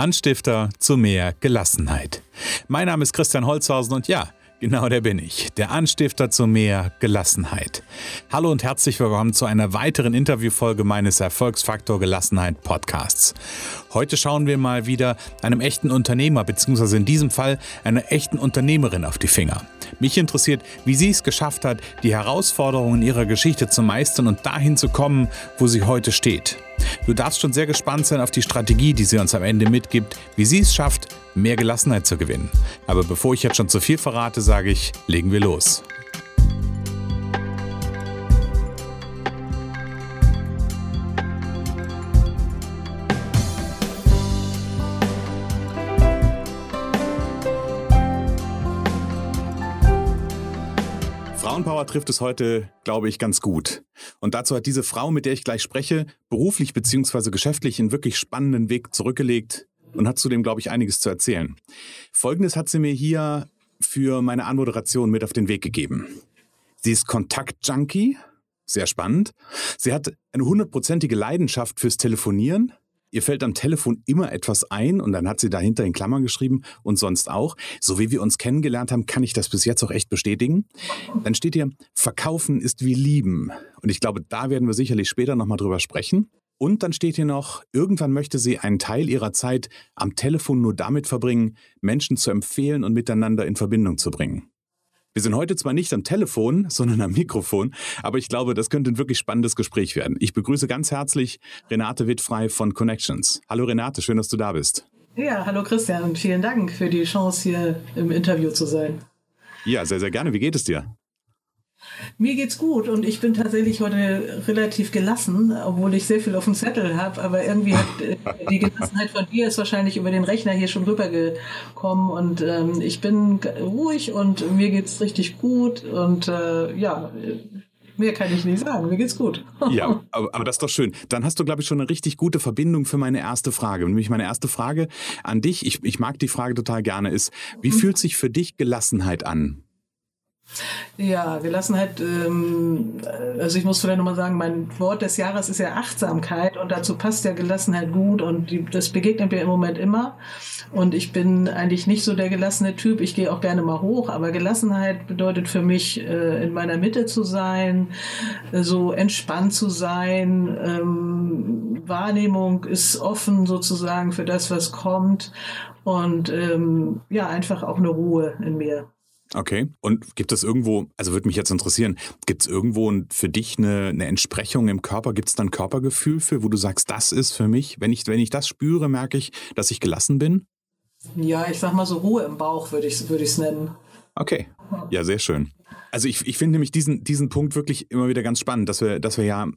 Anstifter zu mehr Gelassenheit. Mein Name ist Christian Holzhausen und ja, Genau der bin ich, der Anstifter zu mehr Gelassenheit. Hallo und herzlich willkommen zu einer weiteren Interviewfolge meines Erfolgsfaktor Gelassenheit Podcasts. Heute schauen wir mal wieder einem echten Unternehmer bzw. in diesem Fall einer echten Unternehmerin auf die Finger. Mich interessiert, wie sie es geschafft hat, die Herausforderungen ihrer Geschichte zu meistern und dahin zu kommen, wo sie heute steht. Du darfst schon sehr gespannt sein auf die Strategie, die sie uns am Ende mitgibt, wie sie es schafft, mehr Gelassenheit zu gewinnen. Aber bevor ich jetzt schon zu viel verrate, sage ich, legen wir los. Frauenpower trifft es heute, glaube ich, ganz gut. Und dazu hat diese Frau, mit der ich gleich spreche, beruflich bzw. geschäftlich einen wirklich spannenden Weg zurückgelegt und hat zudem, glaube ich, einiges zu erzählen. Folgendes hat sie mir hier für meine Anmoderation mit auf den Weg gegeben. Sie ist Kontakt-Junkie, sehr spannend. Sie hat eine hundertprozentige Leidenschaft fürs Telefonieren, Ihr fällt am Telefon immer etwas ein und dann hat sie dahinter in Klammern geschrieben und sonst auch. So wie wir uns kennengelernt haben, kann ich das bis jetzt auch echt bestätigen. Dann steht hier, verkaufen ist wie lieben. Und ich glaube, da werden wir sicherlich später nochmal drüber sprechen. Und dann steht hier noch, irgendwann möchte sie einen Teil ihrer Zeit am Telefon nur damit verbringen, Menschen zu empfehlen und miteinander in Verbindung zu bringen. Wir sind heute zwar nicht am Telefon, sondern am Mikrofon, aber ich glaube, das könnte ein wirklich spannendes Gespräch werden. Ich begrüße ganz herzlich Renate Wittfrei von Connections. Hallo Renate, schön, dass du da bist. Ja, hallo Christian und vielen Dank für die Chance, hier im Interview zu sein. Ja, sehr, sehr gerne. Wie geht es dir? Mir geht's gut und ich bin tatsächlich heute relativ gelassen, obwohl ich sehr viel auf dem Zettel habe. Aber irgendwie hat äh, die Gelassenheit von dir ist wahrscheinlich über den Rechner hier schon rübergekommen und ähm, ich bin ruhig und mir geht's richtig gut und äh, ja. Mehr kann ich nicht sagen. Mir geht's gut. ja, aber, aber das ist doch schön. Dann hast du, glaube ich, schon eine richtig gute Verbindung für meine erste Frage. Nämlich meine erste Frage an dich. Ich, ich mag die Frage total gerne. Ist, wie mhm. fühlt sich für dich Gelassenheit an? Ja, Gelassenheit, ähm, also ich muss vielleicht nochmal sagen, mein Wort des Jahres ist ja Achtsamkeit und dazu passt ja Gelassenheit gut und die, das begegnet mir im Moment immer. Und ich bin eigentlich nicht so der gelassene Typ, ich gehe auch gerne mal hoch, aber Gelassenheit bedeutet für mich, äh, in meiner Mitte zu sein, so entspannt zu sein, ähm, Wahrnehmung ist offen sozusagen für das, was kommt und ähm, ja, einfach auch eine Ruhe in mir. Okay. Und gibt es irgendwo, also würde mich jetzt interessieren, gibt es irgendwo für dich eine, eine Entsprechung im Körper? Gibt es dann Körpergefühl für, wo du sagst, das ist für mich, wenn ich, wenn ich das spüre, merke ich, dass ich gelassen bin? Ja, ich sag mal so Ruhe im Bauch würde ich es würd nennen. Okay. Ja, sehr schön. Also ich, ich finde nämlich diesen, diesen Punkt wirklich immer wieder ganz spannend, dass wir, dass wir ja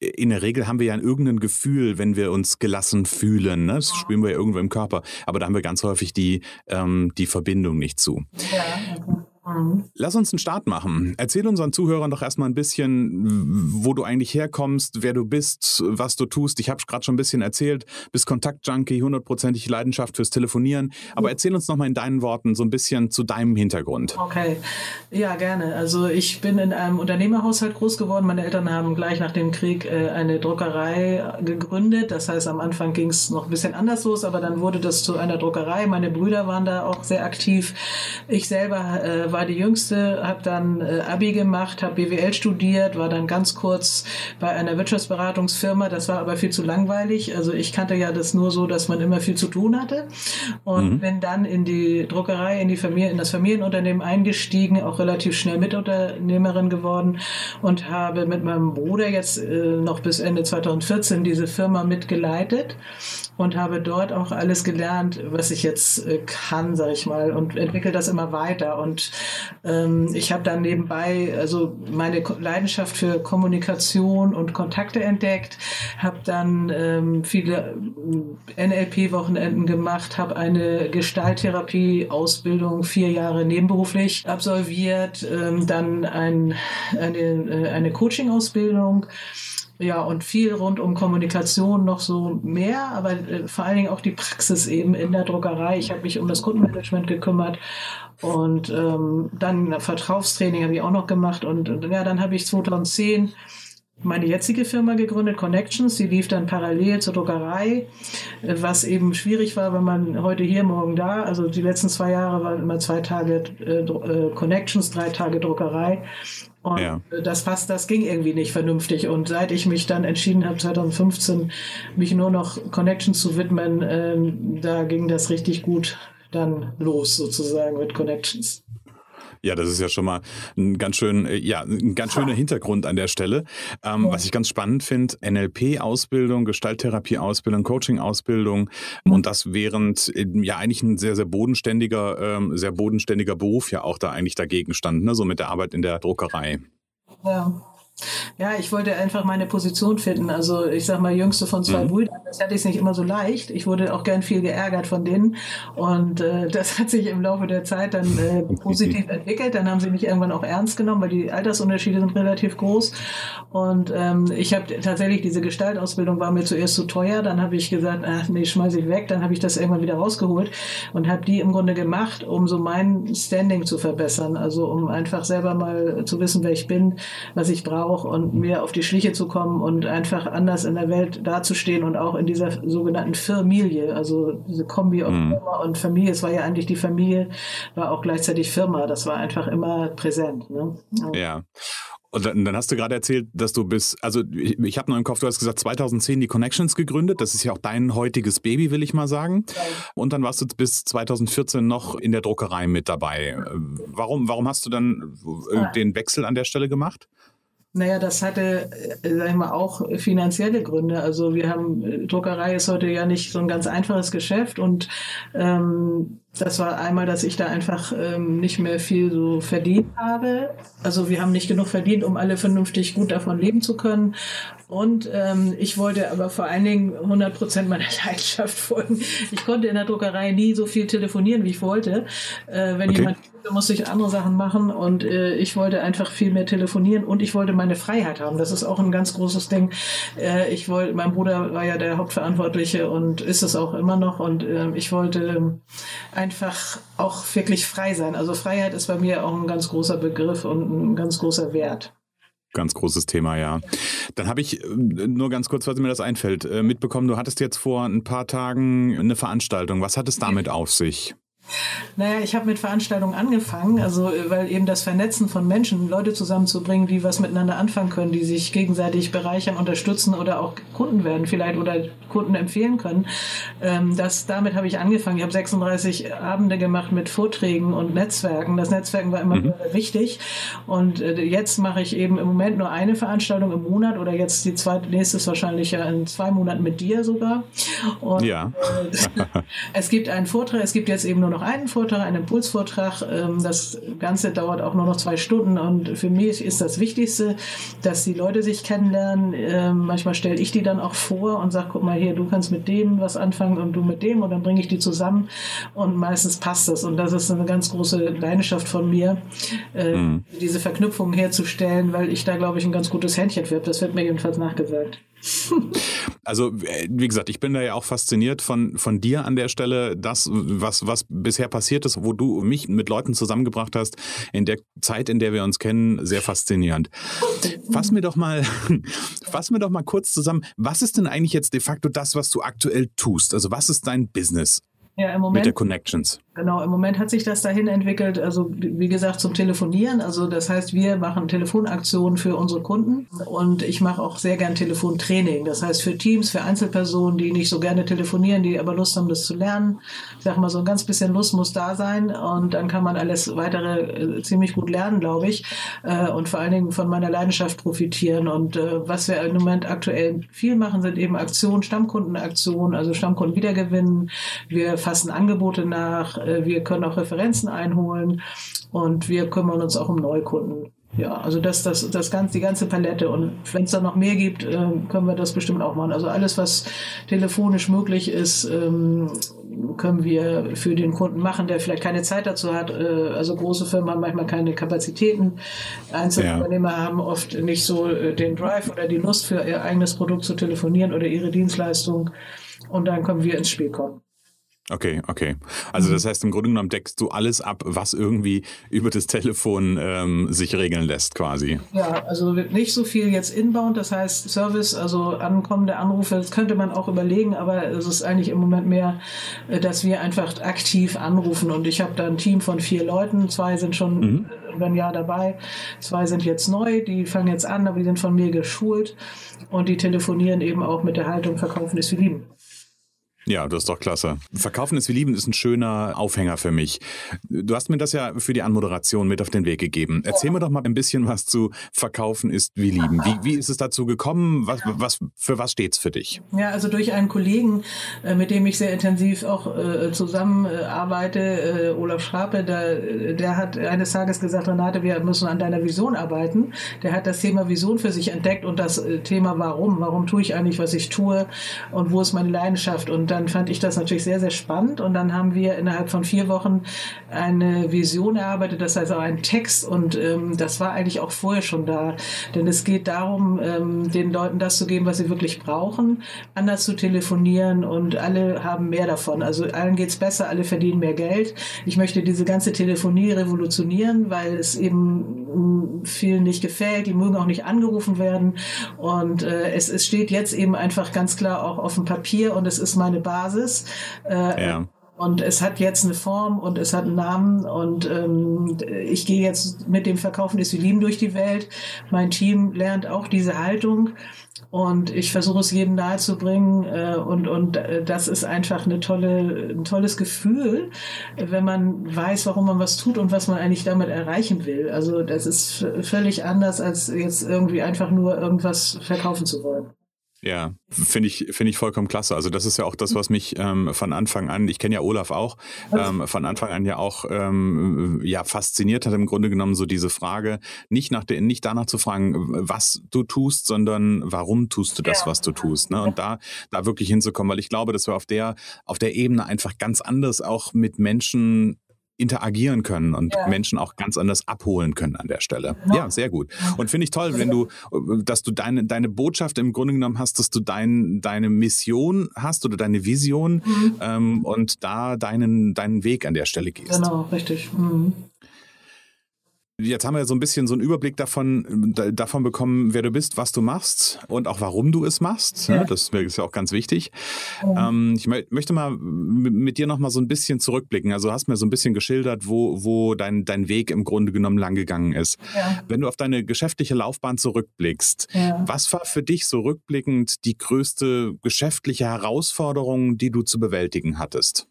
in der Regel haben wir ja irgendein Gefühl, wenn wir uns gelassen fühlen. Ne? Das spüren wir ja irgendwo im Körper. Aber da haben wir ganz häufig die, ähm, die Verbindung nicht zu. Ja, okay. Mhm. Lass uns einen Start machen. Erzähl unseren Zuhörern doch erstmal ein bisschen, wo du eigentlich herkommst, wer du bist, was du tust. Ich habe gerade schon ein bisschen erzählt, bist Kontaktjunkie, hundertprozentig Leidenschaft fürs Telefonieren. Aber erzähl uns nochmal in deinen Worten so ein bisschen zu deinem Hintergrund. Okay, ja, gerne. Also ich bin in einem Unternehmerhaushalt groß geworden. Meine Eltern haben gleich nach dem Krieg äh, eine Druckerei gegründet. Das heißt, am Anfang ging es noch ein bisschen anders los, aber dann wurde das zu einer Druckerei. Meine Brüder waren da auch sehr aktiv. Ich selber äh, war die Jüngste, habe dann äh, Abi gemacht, habe BWL studiert, war dann ganz kurz bei einer Wirtschaftsberatungsfirma. Das war aber viel zu langweilig. Also ich kannte ja das nur so, dass man immer viel zu tun hatte und mhm. bin dann in die Druckerei, in die Familie, in das Familienunternehmen eingestiegen, auch relativ schnell Mitunternehmerin geworden und habe mit meinem Bruder jetzt äh, noch bis Ende 2014 diese Firma mitgeleitet und habe dort auch alles gelernt, was ich jetzt äh, kann, sage ich mal, und entwickle das immer weiter. Und ähm, ich habe dann nebenbei also meine Leidenschaft für Kommunikation und Kontakte entdeckt, habe dann ähm, viele äh, NLP-Wochenenden gemacht, habe eine Gestalttherapie-Ausbildung vier Jahre nebenberuflich absolviert, ähm, dann ein, eine, äh, eine Coaching-Ausbildung ja, und viel rund um Kommunikation noch so mehr, aber äh, vor allen Dingen auch die Praxis eben in der Druckerei. Ich habe mich um das Kundenmanagement gekümmert und ähm, dann Verkaufstraining habe ich auch noch gemacht und, und ja, dann habe ich 2010 meine jetzige Firma gegründet, Connections. Die lief dann parallel zur Druckerei, äh, was eben schwierig war, wenn man heute hier, morgen da. Also die letzten zwei Jahre waren immer zwei Tage äh, äh Connections, drei Tage Druckerei. Und ja. das passt, das ging irgendwie nicht vernünftig. Und seit ich mich dann entschieden habe, 2015 mich nur noch Connections zu widmen, ähm, da ging das richtig gut dann los sozusagen mit Connections. Ja, das ist ja schon mal ein ganz schön, äh, ja, ein ganz schöner Hintergrund an der Stelle. Ähm, ja. Was ich ganz spannend finde, NLP-Ausbildung, Gestalttherapie-Ausbildung, Coaching-Ausbildung mhm. und das während äh, ja eigentlich ein sehr, sehr bodenständiger, ähm, sehr bodenständiger Beruf ja auch da eigentlich dagegen stand, ne? so mit der Arbeit in der Druckerei. Ja. Ja, ich wollte einfach meine Position finden. Also ich sag mal, jüngste von zwei mhm. Brüdern, das hatte ich nicht immer so leicht. Ich wurde auch gern viel geärgert von denen. Und äh, das hat sich im Laufe der Zeit dann äh, positiv entwickelt. Dann haben sie mich irgendwann auch ernst genommen, weil die Altersunterschiede sind relativ groß. Und ähm, ich habe tatsächlich diese Gestaltausbildung war mir zuerst zu teuer. Dann habe ich gesagt, ach nee, schmeiß ich weg. Dann habe ich das irgendwann wieder rausgeholt und habe die im Grunde gemacht, um so mein Standing zu verbessern. Also um einfach selber mal zu wissen, wer ich bin, was ich brauche auch und mir auf die Schliche zu kommen und einfach anders in der Welt dazustehen und auch in dieser sogenannten Familie, also diese Kombi aus mhm. Firma und Familie. Es war ja eigentlich die Familie, war auch gleichzeitig Firma. Das war einfach immer präsent. Ne? Ja. Und dann, hast du gerade erzählt, dass du bis, also ich, ich habe noch im Kopf, du hast gesagt 2010 die Connections gegründet. Das ist ja auch dein heutiges Baby, will ich mal sagen. Und dann warst du bis 2014 noch in der Druckerei mit dabei. Warum, warum hast du dann äh, den Wechsel an der Stelle gemacht? Naja, das hatte, äh, sag ich mal, auch finanzielle Gründe. Also wir haben, äh, Druckerei ist heute ja nicht so ein ganz einfaches Geschäft und ähm, das war einmal, dass ich da einfach ähm, nicht mehr viel so verdient habe. Also wir haben nicht genug verdient, um alle vernünftig gut davon leben zu können. Und ähm, ich wollte aber vor allen Dingen 100 Prozent meiner Leidenschaft folgen. Ich konnte in der Druckerei nie so viel telefonieren, wie ich wollte. Äh, wenn okay. jemand musste ich andere Sachen machen und äh, ich wollte einfach viel mehr telefonieren und ich wollte meine Freiheit haben. Das ist auch ein ganz großes Ding. Äh, ich wollte, mein Bruder war ja der Hauptverantwortliche und ist es auch immer noch und äh, ich wollte einfach auch wirklich frei sein. Also Freiheit ist bei mir auch ein ganz großer Begriff und ein ganz großer Wert. Ganz großes Thema, ja. Dann habe ich äh, nur ganz kurz, was mir das einfällt, äh, mitbekommen, du hattest jetzt vor ein paar Tagen eine Veranstaltung. Was hat es damit auf sich? Naja, ich habe mit Veranstaltungen angefangen, also weil eben das Vernetzen von Menschen, Leute zusammenzubringen, die was miteinander anfangen können, die sich gegenseitig bereichern, unterstützen oder auch Kunden werden vielleicht oder Kunden empfehlen können. Ähm, das, damit habe ich angefangen. Ich habe 36 Abende gemacht mit Vorträgen und Netzwerken. Das Netzwerken war immer mhm. wichtig und äh, jetzt mache ich eben im Moment nur eine Veranstaltung im Monat oder jetzt die zweite, nächste ist wahrscheinlich ja in zwei Monaten mit dir sogar. Und, ja. Äh, es gibt einen Vortrag, es gibt jetzt eben nur noch noch einen Vortrag, einen Impulsvortrag. Ähm, das Ganze dauert auch nur noch zwei Stunden und für mich ist das Wichtigste, dass die Leute sich kennenlernen. Ähm, manchmal stelle ich die dann auch vor und sage, guck mal hier, du kannst mit dem was anfangen und du mit dem und dann bringe ich die zusammen und meistens passt das und das ist eine ganz große Leidenschaft von mir, äh, mhm. diese Verknüpfungen herzustellen, weil ich da glaube ich ein ganz gutes Händchen für habe. Das wird mir jedenfalls nachgesagt. Also, äh, wie gesagt, ich bin da ja auch fasziniert von, von dir an der Stelle. Das, was, was bisher passiert ist, wo du mich mit Leuten zusammengebracht hast, in der Zeit, in der wir uns kennen, sehr faszinierend. Fass mir doch mal, fass mir doch mal kurz zusammen. Was ist denn eigentlich jetzt de facto das, was du aktuell tust? Also, was ist dein Business? Ja, im Moment, mit der Connections. Genau, im Moment hat sich das dahin entwickelt, also wie gesagt zum Telefonieren. Also das heißt, wir machen Telefonaktionen für unsere Kunden und ich mache auch sehr gern Telefontraining. Das heißt für Teams, für Einzelpersonen, die nicht so gerne telefonieren, die aber Lust haben, das zu lernen. Ich sage mal, so ein ganz bisschen Lust muss da sein und dann kann man alles weitere äh, ziemlich gut lernen, glaube ich. Äh, und vor allen Dingen von meiner Leidenschaft profitieren. Und äh, was wir im Moment aktuell viel machen, sind eben Aktionen, Stammkundenaktionen, also Stammkunden wiedergewinnen. Wir fassen Angebote nach wir können auch Referenzen einholen und wir kümmern uns auch um Neukunden. Ja, also das, das, das ganz, die ganze Palette. Und wenn es da noch mehr gibt, äh, können wir das bestimmt auch machen. Also alles, was telefonisch möglich ist, ähm, können wir für den Kunden machen, der vielleicht keine Zeit dazu hat. Äh, also große Firmen haben manchmal keine Kapazitäten. Einzelunternehmer ja. haben oft nicht so äh, den Drive oder die Lust für ihr eigenes Produkt zu telefonieren oder ihre Dienstleistung. Und dann können wir ins Spiel kommen. Okay, okay. Also mhm. das heißt, im Grunde genommen deckst du alles ab, was irgendwie über das Telefon ähm, sich regeln lässt, quasi. Ja, also nicht so viel jetzt inbound, das heißt Service, also ankommende Anrufe, das könnte man auch überlegen, aber es ist eigentlich im Moment mehr, äh, dass wir einfach aktiv anrufen und ich habe da ein Team von vier Leuten, zwei sind schon mhm. über ein Jahr dabei, zwei sind jetzt neu, die fangen jetzt an, aber die sind von mir geschult und die telefonieren eben auch mit der Haltung, verkaufen ist wie lieben. Ja, das ist doch klasse. Verkaufen ist wie lieben ist ein schöner Aufhänger für mich. Du hast mir das ja für die Anmoderation mit auf den Weg gegeben. Erzähl ja. mir doch mal ein bisschen was zu Verkaufen ist wie lieben. Wie, wie ist es dazu gekommen? Was, was, für was steht's für dich? Ja, also durch einen Kollegen, äh, mit dem ich sehr intensiv auch äh, zusammenarbeite, äh, Olaf Schrape, der, der hat eines Tages gesagt, Renate, wir müssen an deiner Vision arbeiten. Der hat das Thema Vision für sich entdeckt und das Thema Warum. Warum tue ich eigentlich, was ich tue und wo ist meine Leidenschaft? Und dann fand ich das natürlich sehr, sehr spannend. Und dann haben wir innerhalb von vier Wochen eine Vision erarbeitet, das heißt auch einen Text. Und ähm, das war eigentlich auch vorher schon da. Denn es geht darum, ähm, den Leuten das zu geben, was sie wirklich brauchen, anders zu telefonieren und alle haben mehr davon. Also allen geht's besser, alle verdienen mehr Geld. Ich möchte diese ganze Telefonie revolutionieren, weil es eben vielen nicht gefällt. Die mögen auch nicht angerufen werden. Und äh, es, es steht jetzt eben einfach ganz klar auch auf dem Papier und es ist meine Basis. Äh, ja. Und es hat jetzt eine Form und es hat einen Namen und ähm, ich gehe jetzt mit dem Verkaufen wie Lieben durch die Welt. Mein Team lernt auch diese Haltung und ich versuche es jedem nahezubringen äh, und und äh, das ist einfach eine tolle ein tolles Gefühl, wenn man weiß, warum man was tut und was man eigentlich damit erreichen will. Also das ist völlig anders als jetzt irgendwie einfach nur irgendwas verkaufen zu wollen. Ja, finde ich, finde ich vollkommen klasse. Also das ist ja auch das, was mich ähm, von Anfang an, ich kenne ja Olaf auch, ähm, von Anfang an ja auch ähm, ja fasziniert hat im Grunde genommen so diese Frage, nicht nach der, nicht danach zu fragen, was du tust, sondern warum tust du das, was du tust. Ne? Und da, da wirklich hinzukommen, weil ich glaube, dass wir auf der, auf der Ebene einfach ganz anders auch mit Menschen interagieren können und ja. Menschen auch ganz anders abholen können an der Stelle. Ja, ja sehr gut. Und finde ich toll, wenn du, dass du deine, deine Botschaft im Grunde genommen hast, dass du dein, deine Mission hast oder deine Vision mhm. ähm, und da deinen, deinen Weg an der Stelle gehst. Genau, richtig. Mhm. Jetzt haben wir so ein bisschen so einen Überblick davon, davon bekommen, wer du bist, was du machst und auch warum du es machst. Ja. Das ist ja auch ganz wichtig. Ja. Ähm, ich möchte mal mit dir noch mal so ein bisschen zurückblicken. Also du hast mir so ein bisschen geschildert, wo, wo dein, dein Weg im Grunde genommen langgegangen ist. Ja. Wenn du auf deine geschäftliche Laufbahn zurückblickst, was war für dich so rückblickend die größte geschäftliche Herausforderung, die du zu bewältigen hattest?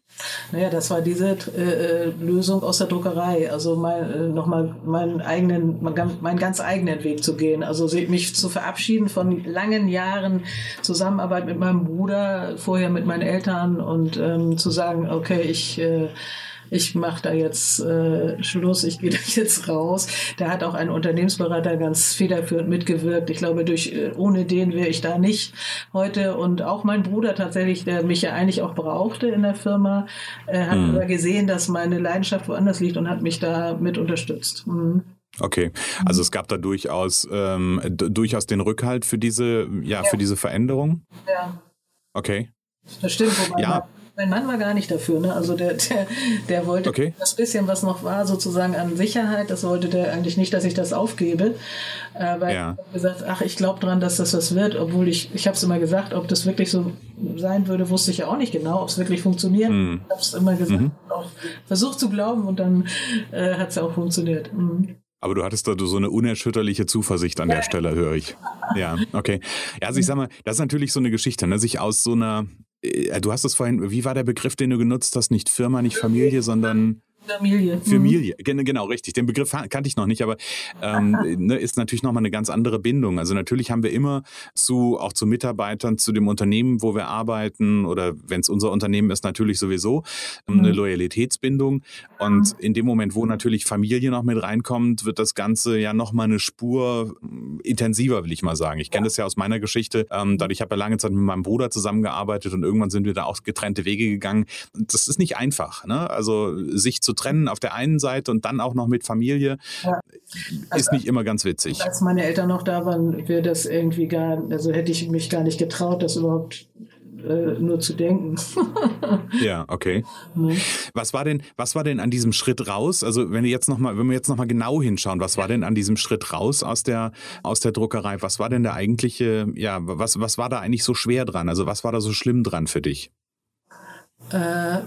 Naja, das war diese äh, äh, Lösung aus der Druckerei. Also mein, äh, nochmal meinen eigenen, meinen ganz eigenen Weg zu gehen. Also mich zu verabschieden von langen Jahren Zusammenarbeit mit meinem Bruder, vorher mit meinen Eltern und ähm, zu sagen, okay, ich äh, ich mache da jetzt äh, Schluss, ich gehe da jetzt raus. Da hat auch ein Unternehmensberater ganz federführend mitgewirkt. Ich glaube, durch äh, ohne den wäre ich da nicht heute. Und auch mein Bruder tatsächlich, der mich ja eigentlich auch brauchte in der Firma, äh, hat mhm. aber gesehen, dass meine Leidenschaft woanders liegt und hat mich da mit unterstützt. Mhm. Okay, also es gab da durchaus ähm, durchaus den Rückhalt für diese ja, ja, für diese Veränderung. Ja. Okay. Das stimmt, wobei ja. Mein Mann war gar nicht dafür, ne? Also der, der, der wollte okay. das bisschen, was noch war, sozusagen an Sicherheit, das wollte der eigentlich nicht, dass ich das aufgebe. Äh, weil ja. er gesagt, ach, ich glaube dran, dass das was wird, obwohl ich, ich habe es immer gesagt, ob das wirklich so sein würde, wusste ich ja auch nicht genau, ob es wirklich funktioniert. Mhm. Ich habe es immer gesagt, mhm. auch versucht zu glauben und dann äh, hat es auch funktioniert. Mhm. Aber du hattest da so eine unerschütterliche Zuversicht an der Stelle, höre ich. Ja, okay. Ja, also ich sag mal, das ist natürlich so eine Geschichte, ne? sich aus so einer, du hast es vorhin, wie war der Begriff, den du genutzt hast? Nicht Firma, nicht Familie, sondern Familie. Mhm. Familie, mhm. genau, richtig. Den Begriff kannte ich noch nicht, aber ähm, ne, ist natürlich nochmal eine ganz andere Bindung. Also natürlich haben wir immer zu, auch zu Mitarbeitern, zu dem Unternehmen, wo wir arbeiten oder wenn es unser Unternehmen ist, natürlich sowieso ähm, mhm. eine Loyalitätsbindung. Und in dem Moment, wo natürlich Familie noch mit reinkommt, wird das Ganze ja nochmal eine Spur hm, intensiver, will ich mal sagen. Ich kenne das ja aus meiner Geschichte. Ähm, dadurch habe ich ja lange Zeit mit meinem Bruder zusammengearbeitet und irgendwann sind wir da auch getrennte Wege gegangen. Das ist nicht einfach. Ne? Also sich zu trennen auf der einen Seite und dann auch noch mit Familie ja. ist also, nicht immer ganz witzig. Als meine Eltern noch da waren, wäre das irgendwie gar, also hätte ich mich gar nicht getraut, das überhaupt äh, nur zu denken. ja, okay. Ne? Was war denn, was war denn an diesem Schritt raus? Also wenn wir jetzt noch mal, wenn wir jetzt noch mal genau hinschauen, was war denn an diesem Schritt raus aus der aus der Druckerei? Was war denn der eigentliche, ja, was was war da eigentlich so schwer dran? Also was war da so schlimm dran für dich? Äh,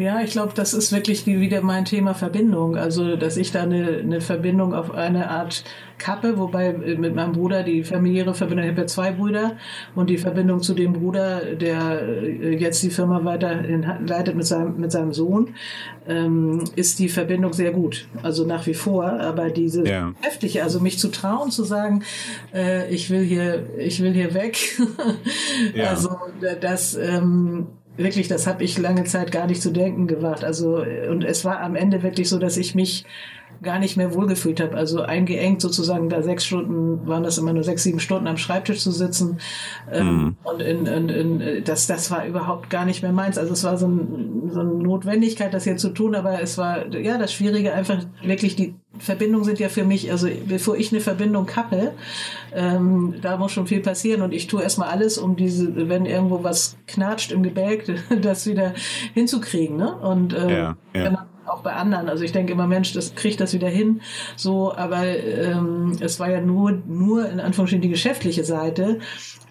ja, ich glaube, das ist wirklich wieder mein Thema Verbindung. Also, dass ich da eine, eine Verbindung auf eine Art Kappe, wobei mit meinem Bruder die familiäre Verbindung, ich habe ja zwei Brüder und die Verbindung zu dem Bruder, der äh, jetzt die Firma weiter leitet mit seinem, mit seinem Sohn, ähm, ist die Verbindung sehr gut. Also nach wie vor. Aber diese ja. heftige, also mich zu trauen, zu sagen, äh, ich will hier, ich will hier weg. ja. Also, das, ähm, wirklich, das habe ich lange Zeit gar nicht zu denken gewagt. Also und es war am Ende wirklich so, dass ich mich gar nicht mehr wohlgefühlt habe. Also eingeengt sozusagen da sechs Stunden, waren das immer nur sechs, sieben Stunden am Schreibtisch zu sitzen. Ähm, mhm. Und in, in, in, das, das war überhaupt gar nicht mehr meins. Also es war so, ein, so eine Notwendigkeit, das hier zu tun, aber es war ja das Schwierige, einfach wirklich die Verbindungen sind ja für mich, also bevor ich eine Verbindung kappe, ähm, da muss schon viel passieren und ich tue erstmal alles, um diese, wenn irgendwo was knatscht im Gebälk, das wieder hinzukriegen. Ne? Und ähm, ja, ja auch bei anderen. Also ich denke immer, Mensch, das kriegt das wieder hin. So, aber ähm, es war ja nur, nur in Anführungsstrichen die geschäftliche Seite.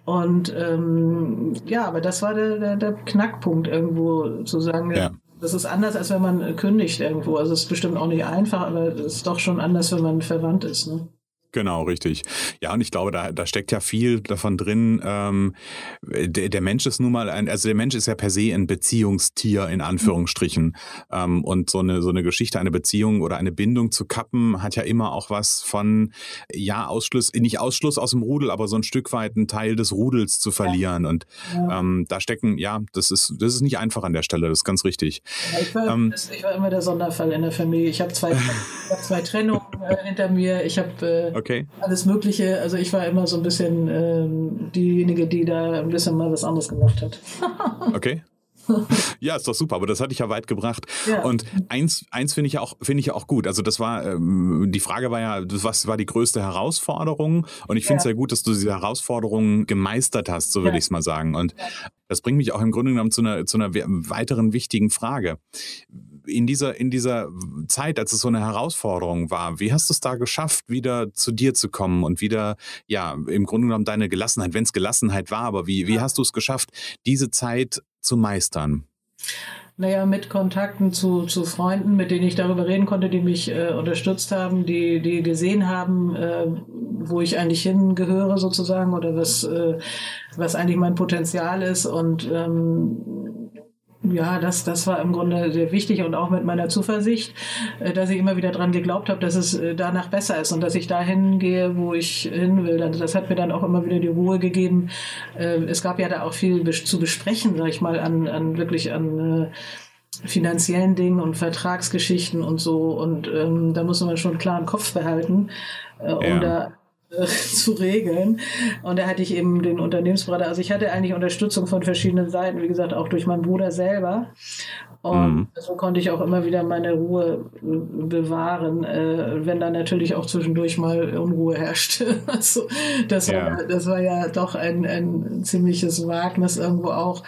Und ähm, ja, aber das war der, der, der Knackpunkt irgendwo zu sagen, ja. Das ist anders, als wenn man kündigt irgendwo. Also es ist bestimmt auch nicht einfach, aber es ist doch schon anders, wenn man verwandt ist. Ne? Genau, richtig. Ja, und ich glaube, da, da steckt ja viel davon drin. Ähm, der, der Mensch ist nun mal ein, also der Mensch ist ja per se ein Beziehungstier in Anführungsstrichen. Ähm, und so eine, so eine Geschichte, eine Beziehung oder eine Bindung zu kappen, hat ja immer auch was von, ja, Ausschluss, nicht Ausschluss aus dem Rudel, aber so ein Stück weit einen Teil des Rudels zu verlieren. Und ähm, da stecken, ja, das ist, das ist nicht einfach an der Stelle, das ist ganz richtig. Ja, ich, war, ähm, ich, war, immer der Sonderfall in der Familie. Ich habe zwei, ich hab zwei Trennungen äh, hinter mir. Ich habe äh, okay okay. Alles Mögliche. Also ich war immer so ein bisschen ähm, diejenige, die da ein bisschen mal was anderes gemacht hat. okay. ja, ist doch super, aber das hatte ich ja weit gebracht. Ja. Und eins, eins finde ich ja auch, finde ich ja auch gut. Also das war, ähm, die Frage war ja, was war die größte Herausforderung? Und ich finde es ja. ja gut, dass du diese Herausforderung gemeistert hast, so würde ja. ich es mal sagen. Und das bringt mich auch im Grunde genommen zu einer, zu einer weiteren wichtigen Frage in dieser, in dieser Zeit, als es so eine Herausforderung war, wie hast du es da geschafft, wieder zu dir zu kommen und wieder, ja, im Grunde genommen deine Gelassenheit, wenn es Gelassenheit war, aber wie, wie hast du es geschafft, diese Zeit zu meistern? Naja, mit Kontakten zu, zu Freunden, mit denen ich darüber reden konnte, die mich äh, unterstützt haben, die, die gesehen haben, äh, wo ich eigentlich hingehöre sozusagen oder was, äh, was eigentlich mein Potenzial ist und ähm, ja, das, das war im Grunde sehr wichtig und auch mit meiner Zuversicht, äh, dass ich immer wieder dran geglaubt habe, dass es äh, danach besser ist und dass ich dahin gehe, wo ich hin will. Das hat mir dann auch immer wieder die Ruhe gegeben. Äh, es gab ja da auch viel zu besprechen, sag ich mal, an, an wirklich an finanziellen Dingen und Vertragsgeschichten und so. Und ähm, da muss man schon einen klaren Kopf behalten, äh, um ja. da zu regeln. Und da hatte ich eben den Unternehmensberater. Also ich hatte eigentlich Unterstützung von verschiedenen Seiten, wie gesagt, auch durch meinen Bruder selber. Und mhm. so konnte ich auch immer wieder meine Ruhe äh, bewahren, äh, wenn dann natürlich auch zwischendurch mal Unruhe herrschte. Also das, ja. war, das war ja doch ein, ein ziemliches Wagnis irgendwo auch.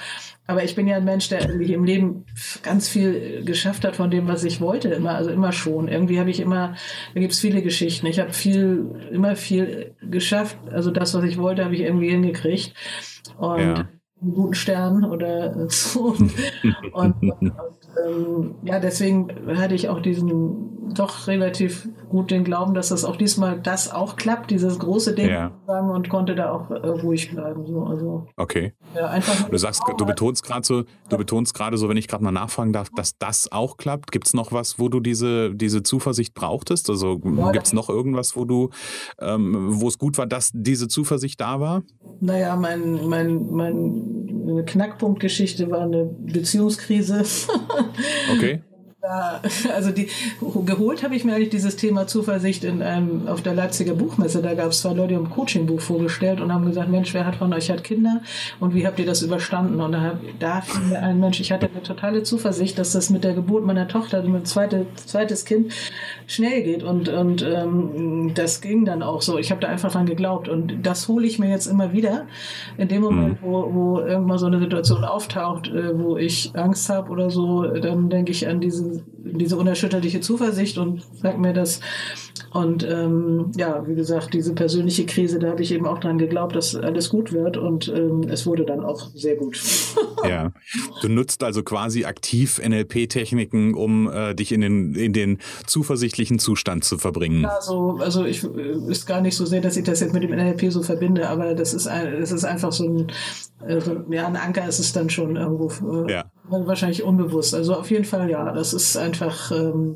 Aber ich bin ja ein Mensch, der irgendwie im Leben ganz viel geschafft hat von dem, was ich wollte, immer, also immer schon. Irgendwie habe ich immer, da gibt es viele Geschichten. Ich habe viel, immer viel geschafft. Also das, was ich wollte, habe ich irgendwie hingekriegt. Und ja. Einen guten Stern oder so. und, und, und ähm, ja, deswegen hatte ich auch diesen doch relativ gut den Glauben, dass das auch diesmal das auch klappt, dieses große Ding ja. und konnte da auch äh, ruhig bleiben. So, also, okay. Ja, einfach du sagst, du betonst gerade so, du betonst gerade so, wenn ich gerade mal nachfragen darf, dass das auch klappt. Gibt es noch was, wo du diese, diese Zuversicht brauchtest? Also ja, gibt es noch irgendwas, wo du, ähm, wo es gut war, dass diese Zuversicht da war? Naja, mein, mein, mein Knackpunktgeschichte war eine Beziehungskrise. Okay. Ja, also die geholt habe ich mir eigentlich dieses Thema Zuversicht in einem auf der Leipziger Buchmesse. Da gab es zwei Leute, die ein Coaching-Buch vorgestellt und haben gesagt, Mensch, wer hat von euch hat Kinder und wie habt ihr das überstanden? Und da, da fiel mir ein Mensch, ich hatte eine totale Zuversicht, dass das mit der Geburt meiner Tochter, mein zweite, zweites Kind, schnell geht und und ähm, das ging dann auch so. Ich habe da einfach dran geglaubt und das hole ich mir jetzt immer wieder in dem Moment, mhm. wo, wo irgendwann so eine Situation auftaucht, äh, wo ich Angst habe oder so, dann denke ich an diese, diese unerschütterliche Zuversicht und sag mir das. Und ähm, ja, wie gesagt, diese persönliche Krise, da habe ich eben auch dran geglaubt, dass alles gut wird und ähm, es wurde dann auch sehr gut. ja, du nutzt also quasi aktiv NLP-Techniken, um äh, dich in den, in den zuversichtlichen Zustand zu verbringen. Ja, so, also ich äh, ist gar nicht so sehr, dass ich das jetzt mit dem NLP so verbinde, aber das ist, ein, das ist einfach so ein, äh, ja, ein Anker ist es dann schon irgendwo. Äh, ja wahrscheinlich unbewusst. Also auf jeden Fall ja. Das ist einfach ähm,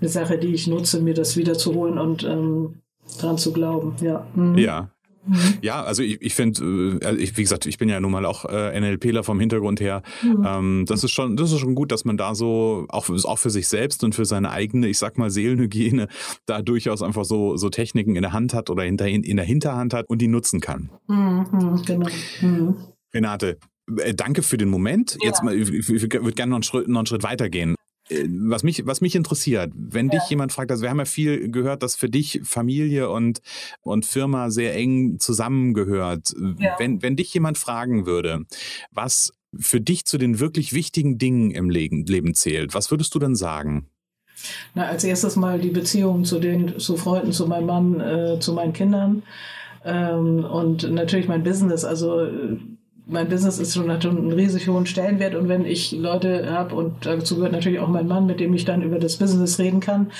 eine Sache, die ich nutze, mir das wiederzuholen und ähm, dran zu glauben. Ja. Mhm. Ja. Mhm. Ja, also ich, ich finde, äh, wie gesagt, ich bin ja nun mal auch äh, NLPler vom Hintergrund her. Mhm. Ähm, das ist schon, das ist schon gut, dass man da so auch, auch für sich selbst und für seine eigene, ich sag mal Seelenhygiene, da durchaus einfach so so Techniken in der Hand hat oder hinter, in der Hinterhand hat und die nutzen kann. Mhm, genau. Mhm. Renate, äh, danke für den Moment. Ja. Jetzt mal, ich, ich würde gerne noch einen Schritt, noch einen Schritt weitergehen. Äh, was mich, was mich interessiert, wenn ja. dich jemand fragt, also wir haben ja viel gehört, dass für dich Familie und, und Firma sehr eng zusammengehört. Ja. Wenn, wenn dich jemand fragen würde, was für dich zu den wirklich wichtigen Dingen im Leben, Leben zählt, was würdest du dann sagen? Na, als erstes mal die Beziehung zu den, zu Freunden, zu meinem Mann, äh, zu meinen Kindern ähm, und natürlich mein Business. Also mein Business ist schon, schon einen riesig hohen Stellenwert und wenn ich Leute habe und dazu gehört natürlich auch mein Mann, mit dem ich dann über das Business reden kann,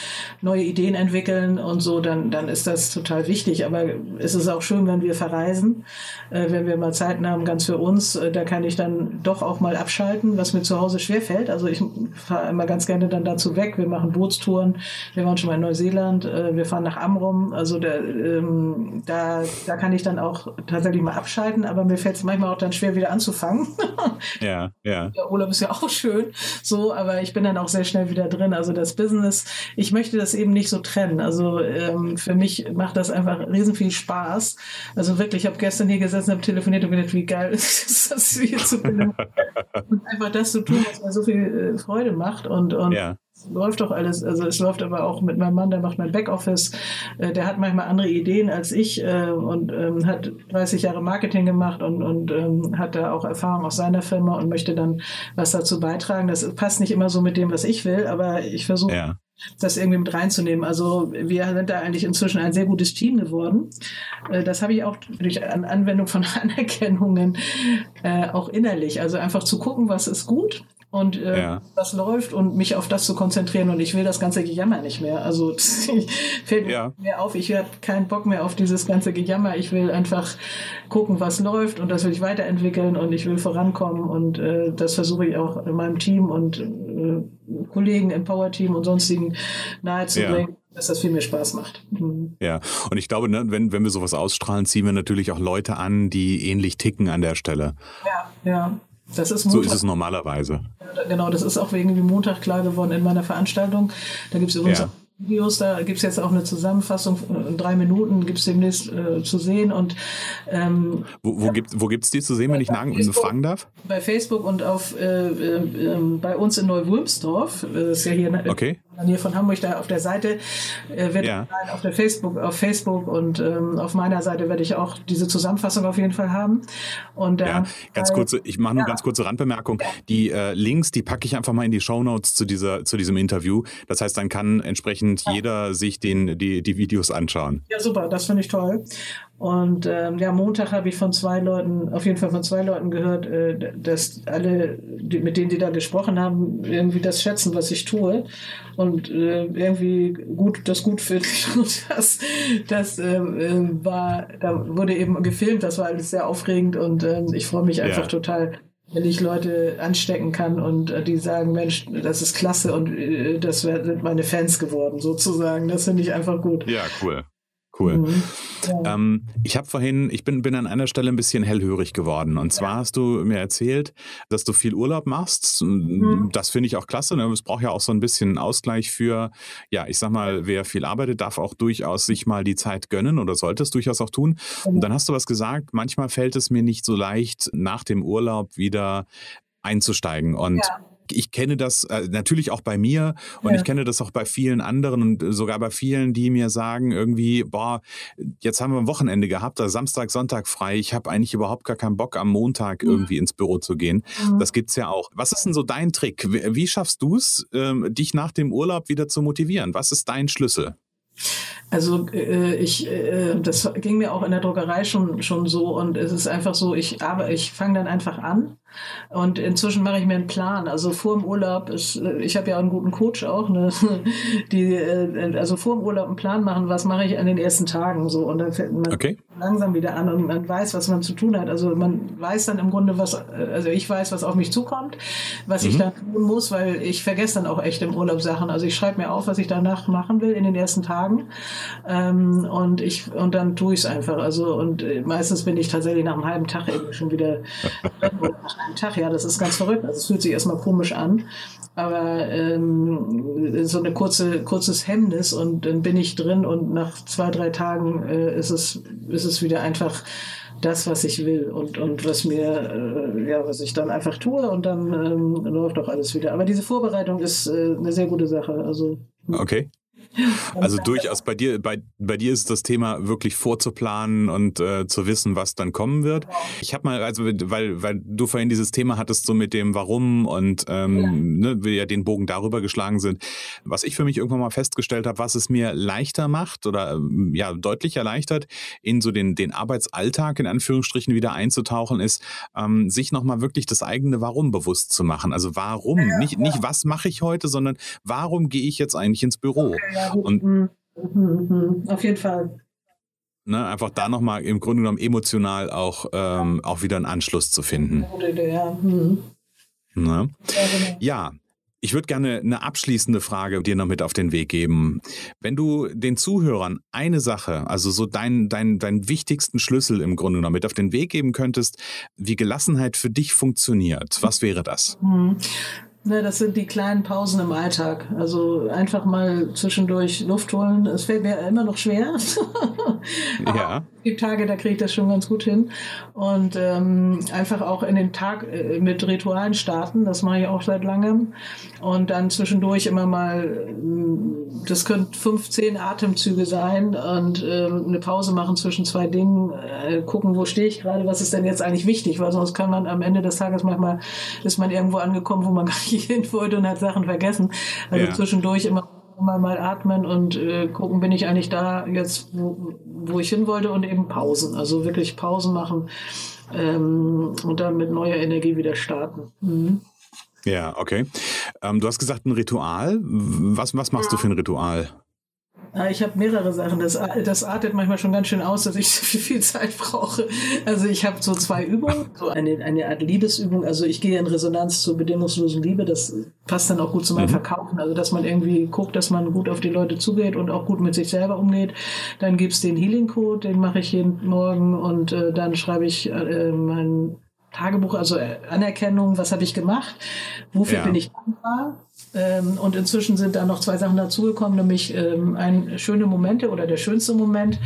neue Ideen entwickeln und so, dann, dann ist das total wichtig. Aber es ist auch schön, wenn wir verreisen, äh, wenn wir mal Zeiten haben, ganz für uns, äh, da kann ich dann doch auch mal abschalten, was mir zu Hause schwerfällt. Also ich fahre immer ganz gerne dann dazu weg. Wir machen Bootstouren, wir waren schon mal in Neuseeland, äh, wir fahren nach Amrum. Also da, ähm, da, da kann ich dann auch tatsächlich mal abschalten, aber mir fällt es manchmal auch dann schwer wieder anzufangen. ja, ja. Der Urlaub ist ja auch schön, so, aber ich bin dann auch sehr schnell wieder drin. Also das Business, ich möchte das eben nicht so trennen. Also ähm, für mich macht das einfach riesen viel Spaß. Also wirklich, ich habe gestern hier gesessen, habe telefoniert und gedacht, wie geil ist das hier zu finden. und einfach das zu tun, was mir so viel äh, Freude macht und, und ja läuft doch alles. Also es läuft aber auch mit meinem Mann, der macht mein Backoffice. Äh, der hat manchmal andere Ideen als ich äh, und ähm, hat 30 Jahre Marketing gemacht und, und ähm, hat da auch Erfahrung aus seiner Firma und möchte dann was dazu beitragen. Das passt nicht immer so mit dem, was ich will, aber ich versuche ja. das irgendwie mit reinzunehmen. Also wir sind da eigentlich inzwischen ein sehr gutes Team geworden. Äh, das habe ich auch durch Anwendung von Anerkennungen auch innerlich. Also einfach zu gucken, was ist gut und äh, ja. was läuft und mich auf das zu konzentrieren und ich will das ganze Gejammer nicht mehr. Also fällt ja. mir auf, ich habe keinen Bock mehr auf dieses ganze Gejammer. Ich will einfach gucken, was läuft und das will ich weiterentwickeln und ich will vorankommen und äh, das versuche ich auch in meinem Team und äh, Kollegen im Power Team und sonstigen nahezubringen. Ja dass das viel mehr Spaß macht. Mhm. Ja, und ich glaube, ne, wenn, wenn wir sowas ausstrahlen, ziehen wir natürlich auch Leute an, die ähnlich ticken an der Stelle. Ja, ja. Das ist Montag. So ist es normalerweise. Genau, das ist auch wegen wie Montag klar geworden in meiner Veranstaltung. Da gibt es übrigens ja. Videos, da gibt es jetzt auch eine Zusammenfassung, in drei Minuten gibt es demnächst äh, zu sehen. Und, ähm, wo wo ja, gibt es die zu sehen, wenn ich Facebook, fragen darf? Bei Facebook und auf, äh, äh, bei uns in Neuwulmsdorf, das ist ja hier okay hier von Hamburg da auf der Seite äh, werde ja. auf der Facebook, auf Facebook und ähm, auf meiner Seite werde ich auch diese Zusammenfassung auf jeden Fall haben. Und äh, ja, ganz kurze, ich mache nur ja. ganz kurze Randbemerkung. Die äh, Links, die packe ich einfach mal in die Show Notes zu dieser, zu diesem Interview. Das heißt, dann kann entsprechend jeder sich den, die, die Videos anschauen. Ja, super, das finde ich toll. Und ähm, ja, Montag habe ich von zwei Leuten, auf jeden Fall von zwei Leuten gehört, äh, dass alle, die, mit denen die da gesprochen haben, irgendwie das schätzen, was ich tue und äh, irgendwie gut das gut finden. Und das, das äh, war, da wurde eben gefilmt, das war alles sehr aufregend und äh, ich freue mich einfach ja. total, wenn ich Leute anstecken kann und äh, die sagen, Mensch, das ist klasse und äh, das sind meine Fans geworden, sozusagen. Das finde ich einfach gut. Ja, cool. Cool. Mhm. Ja. Ähm, ich habe vorhin, ich bin, bin an einer Stelle ein bisschen hellhörig geworden. Und zwar ja. hast du mir erzählt, dass du viel Urlaub machst. Mhm. Das finde ich auch klasse. Ne? Es braucht ja auch so ein bisschen Ausgleich für, ja, ich sag mal, wer viel arbeitet, darf auch durchaus sich mal die Zeit gönnen oder sollte es durchaus auch tun. Mhm. Und dann hast du was gesagt, manchmal fällt es mir nicht so leicht, nach dem Urlaub wieder einzusteigen. Und ja ich kenne das äh, natürlich auch bei mir und ja. ich kenne das auch bei vielen anderen und sogar bei vielen, die mir sagen irgendwie, boah, jetzt haben wir ein Wochenende gehabt, also Samstag, Sonntag frei, ich habe eigentlich überhaupt gar keinen Bock am Montag irgendwie ins Büro zu gehen. Mhm. Das gibt's ja auch. Was ist denn so dein Trick? Wie, wie schaffst du es, ähm, dich nach dem Urlaub wieder zu motivieren? Was ist dein Schlüssel? Also äh, ich, äh, das ging mir auch in der Druckerei schon schon so und es ist einfach so, ich aber ich fange dann einfach an und inzwischen mache ich mir einen Plan. Also vor dem Urlaub ist, äh, ich habe ja auch einen guten Coach auch, ne? die äh, also vor dem Urlaub einen Plan machen, was mache ich an den ersten Tagen so und dann fällt man okay. langsam wieder an und man weiß, was man zu tun hat. Also man weiß dann im Grunde was, also ich weiß, was auf mich zukommt, was mhm. ich dann tun muss, weil ich vergesse dann auch echt im Urlaub Sachen. Also ich schreibe mir auf, was ich danach machen will in den ersten Tagen ähm, und ich und dann tue ich es einfach. Also und äh, meistens bin ich tatsächlich nach einem halben Tag eben schon wieder einem Tag, ja, das ist ganz verrückt. Also es fühlt sich erstmal komisch an, aber ähm, so eine kurze, kurzes Hemmnis und dann bin ich drin und nach zwei, drei Tagen äh, ist es, ist es wieder einfach das, was ich will und, und was mir, äh, ja, was ich dann einfach tue und dann ähm, läuft auch alles wieder. Aber diese Vorbereitung ist äh, eine sehr gute Sache. Also, okay. Also durchaus bei dir, bei, bei dir ist das Thema wirklich vorzuplanen und äh, zu wissen, was dann kommen wird. Ich habe mal, also weil, weil du vorhin dieses Thema hattest, so mit dem Warum und ähm, ja. Ne, wir ja den Bogen darüber geschlagen sind, was ich für mich irgendwann mal festgestellt habe, was es mir leichter macht oder ähm, ja deutlich erleichtert, in so den, den Arbeitsalltag in Anführungsstrichen wieder einzutauchen, ist, ähm, sich nochmal wirklich das eigene Warum bewusst zu machen. Also warum? Ja, nicht, ja. nicht was mache ich heute, sondern warum gehe ich jetzt eigentlich ins Büro? Okay, und mhm. Mhm. mhm. Auf jeden Fall. Ne, einfach da nochmal im Grunde genommen emotional auch, ähm, auch wieder einen Anschluss zu finden. Ja, mhm. ne? Genau. ja ich würde gerne eine abschließende Frage dir noch mit auf den Weg geben. Wenn du den Zuhörern eine Sache, also so deinen dein, dein wichtigsten Schlüssel im Grunde genommen mit auf den Weg geben könntest, wie Gelassenheit für dich funktioniert, was wäre das? Mhm. Ne, das sind die kleinen Pausen im Alltag. Also einfach mal zwischendurch Luft holen. Es fällt mir immer noch schwer. ja. Gibt Tage, da kriege ich das schon ganz gut hin. Und ähm, einfach auch in den Tag äh, mit Ritualen starten. Das mache ich auch seit langem. Und dann zwischendurch immer mal, äh, das können 15 Atemzüge sein und äh, eine Pause machen zwischen zwei Dingen. Äh, gucken, wo stehe ich gerade, was ist denn jetzt eigentlich wichtig? Weil sonst kann man am Ende des Tages manchmal, ist man irgendwo angekommen, wo man gar nicht hin wollte und hat Sachen vergessen. Also ja. zwischendurch immer mal, mal atmen und äh, gucken, bin ich eigentlich da jetzt, wo, wo ich hin wollte und eben Pausen. Also wirklich Pausen machen ähm, und dann mit neuer Energie wieder starten. Mhm. Ja, okay. Ähm, du hast gesagt, ein Ritual. Was, was machst ja. du für ein Ritual? Ich habe mehrere Sachen. Das, das artet manchmal schon ganz schön aus, dass ich so viel, viel Zeit brauche. Also ich habe so zwei Übungen, so eine, eine Art Liebesübung. Also ich gehe in Resonanz zur bedingungslosen Liebe. Das passt dann auch gut zu meinem mhm. Verkaufen. Also dass man irgendwie guckt, dass man gut auf die Leute zugeht und auch gut mit sich selber umgeht. Dann gibt's den Healing Code, den mache ich jeden Morgen und äh, dann schreibe ich äh, mein Tagebuch, also Anerkennung, was habe ich gemacht, wofür ja. bin ich dankbar ähm, und inzwischen sind da noch zwei Sachen dazugekommen, nämlich ähm, ein schöne Momente oder der schönste Moment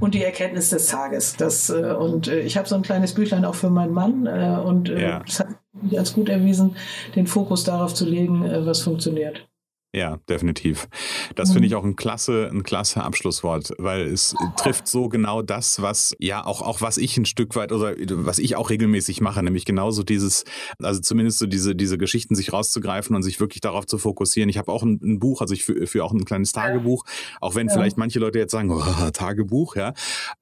und die Erkenntnis des Tages. Das, äh, und äh, ich habe so ein kleines Büchlein auch für meinen Mann äh, und äh, ja. das hat sich als gut erwiesen, den Fokus darauf zu legen, äh, was funktioniert. Ja, definitiv. Das mhm. finde ich auch ein klasse, ein klasse Abschlusswort, weil es trifft so genau das, was ja auch, auch was ich ein Stück weit oder was ich auch regelmäßig mache, nämlich genauso dieses, also zumindest so diese, diese Geschichten sich rauszugreifen und sich wirklich darauf zu fokussieren. Ich habe auch ein, ein, Buch, also ich führe für auch ein kleines Tagebuch, auch wenn ja. vielleicht manche Leute jetzt sagen, oh, Tagebuch, ja.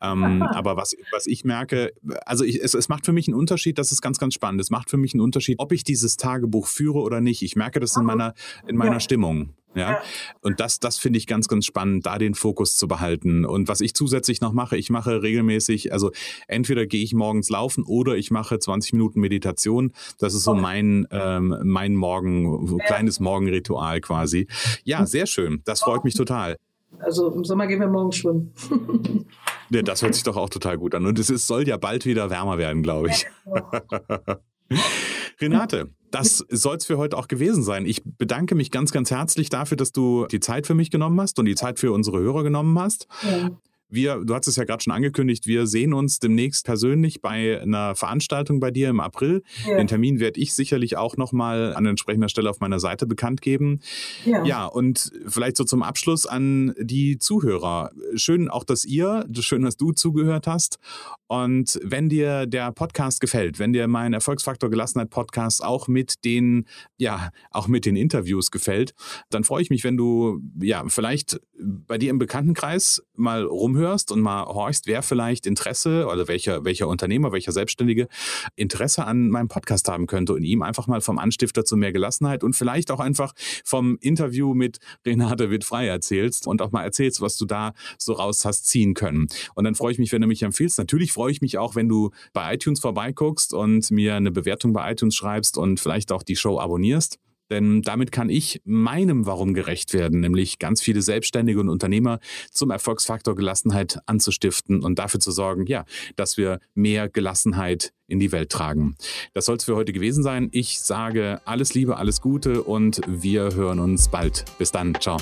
Ähm, aber was, was ich merke, also ich, es, es macht für mich einen Unterschied, das ist ganz, ganz spannend. Es macht für mich einen Unterschied, ob ich dieses Tagebuch führe oder nicht. Ich merke das in meiner, in meiner ja. Stimmung. Ja? ja. Und das, das finde ich ganz, ganz spannend, da den Fokus zu behalten. Und was ich zusätzlich noch mache, ich mache regelmäßig, also entweder gehe ich morgens laufen oder ich mache 20 Minuten Meditation. Das ist so mein, ähm, mein Morgen, kleines Morgenritual quasi. Ja, sehr schön. Das freut mich total. Also im Sommer gehen wir morgen schwimmen. ja, das hört sich doch auch total gut an. Und es ist, soll ja bald wieder wärmer werden, glaube ich. Renate, das soll es für heute auch gewesen sein. Ich bedanke mich ganz, ganz herzlich dafür, dass du die Zeit für mich genommen hast und die Zeit für unsere Hörer genommen hast. Ja. Wir, du hast es ja gerade schon angekündigt, wir sehen uns demnächst persönlich bei einer Veranstaltung bei dir im April. Ja. Den Termin werde ich sicherlich auch nochmal an entsprechender Stelle auf meiner Seite bekannt geben. Ja. ja, und vielleicht so zum Abschluss an die Zuhörer. Schön auch, dass ihr, schön, dass du zugehört hast. Und wenn dir der Podcast gefällt, wenn dir mein Erfolgsfaktor Gelassenheit Podcast auch mit den, ja, auch mit den Interviews gefällt, dann freue ich mich, wenn du, ja, vielleicht bei dir im Bekanntenkreis mal rumhörst zuhörst und mal horchst, wer vielleicht Interesse oder welcher, welcher Unternehmer, welcher Selbstständige Interesse an meinem Podcast haben könnte und ihm einfach mal vom Anstifter zu mehr Gelassenheit und vielleicht auch einfach vom Interview mit Renate Wittfrei erzählst und auch mal erzählst, was du da so raus hast ziehen können. Und dann freue ich mich, wenn du mich empfiehlst. Natürlich freue ich mich auch, wenn du bei iTunes vorbeiguckst und mir eine Bewertung bei iTunes schreibst und vielleicht auch die Show abonnierst. Denn damit kann ich meinem Warum gerecht werden, nämlich ganz viele Selbstständige und Unternehmer zum Erfolgsfaktor Gelassenheit anzustiften und dafür zu sorgen, ja, dass wir mehr Gelassenheit in die Welt tragen. Das soll es für heute gewesen sein. Ich sage alles Liebe, alles Gute und wir hören uns bald. Bis dann. Ciao.